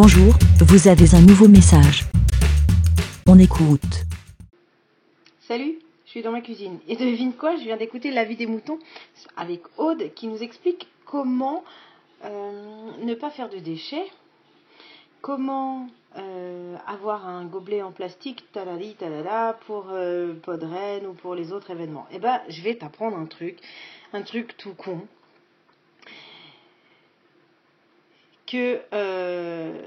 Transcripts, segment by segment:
Bonjour, vous avez un nouveau message. On écoute. Salut, je suis dans ma cuisine. Et devine quoi, je viens d'écouter La vie des moutons avec Aude qui nous explique comment euh, ne pas faire de déchets, comment euh, avoir un gobelet en plastique, talali, talala, pour euh, Podren ou pour les autres événements. Eh ben, je vais t'apprendre un truc, un truc tout con. Que, euh,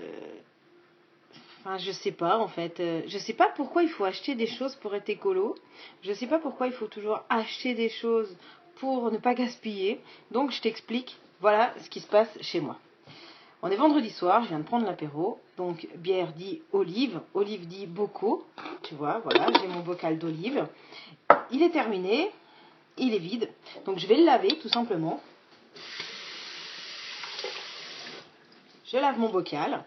enfin, je sais pas en fait, euh, je sais pas pourquoi il faut acheter des choses pour être écolo. Je sais pas pourquoi il faut toujours acheter des choses pour ne pas gaspiller. Donc, je t'explique. Voilà ce qui se passe chez moi. On est vendredi soir, je viens de prendre l'apéro. Donc, bière dit olive, olive dit bocaux. Tu vois, voilà, j'ai mon bocal d'olive. Il est terminé, il est vide. Donc, je vais le laver tout simplement. Je lave mon bocal.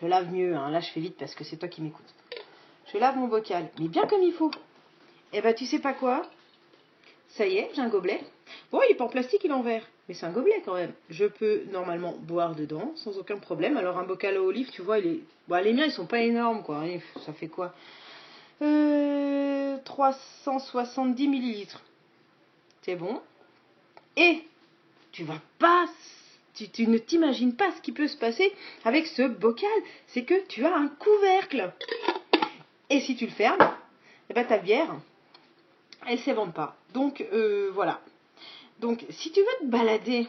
Je lave mieux, hein. là je fais vite parce que c'est toi qui m'écoutes. Je lave mon bocal, mais bien comme il faut. Et ben, tu sais pas quoi? Ça y est, j'ai un gobelet. Bon, il est pas en plastique, il est en verre. Mais c'est un gobelet quand même. Je peux normalement boire dedans sans aucun problème. Alors un bocal à olive, tu vois, il est... Bon, les miens, ils sont pas énormes, quoi. Ça fait quoi? Euh, 370 millilitres. C'est bon? Et tu vas pas... Tu, ne t'imagines pas ce qui peut se passer avec ce bocal. C'est que tu as un couvercle. Et si tu le fermes, eh ben, ta bière, elle s'évente pas. Donc euh, voilà. Donc si tu veux te balader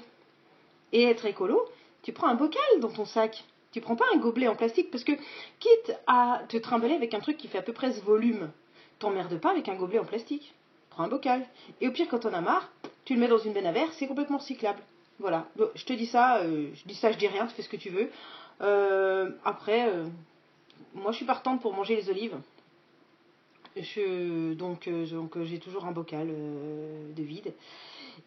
et être écolo, tu prends un bocal dans ton sac. Tu prends pas un gobelet en plastique parce que quitte à te trimballer avec un truc qui fait à peu près ce volume, t'emmerdes pas avec un gobelet en plastique. Prends un bocal. Et au pire quand t'en as marre, tu le mets dans une benne à verre, c'est complètement recyclable. Voilà. Je te dis ça, euh, je dis ça, je dis rien, tu fais ce que tu veux. Euh, après, euh, moi je suis partante pour manger les olives. Je, donc donc j'ai toujours un bocal de vide.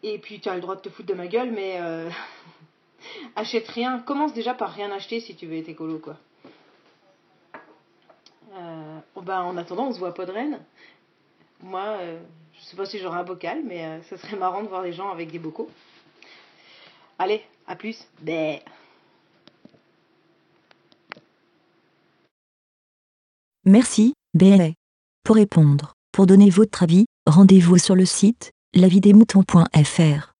Et puis tu as le droit de te foutre de ma gueule, mais achète rien. Commence déjà par rien acheter si tu veux être écolo, quoi. Oh, ben, en attendant, on se voit à Podren. Moi, je sais pas si j'aurai un bocal, mais ce serait marrant de voir les gens avec des bocaux. Allez, à plus. Merci, BLA. Pour répondre, pour donner votre avis, rendez-vous sur le site lavidemouton.fr.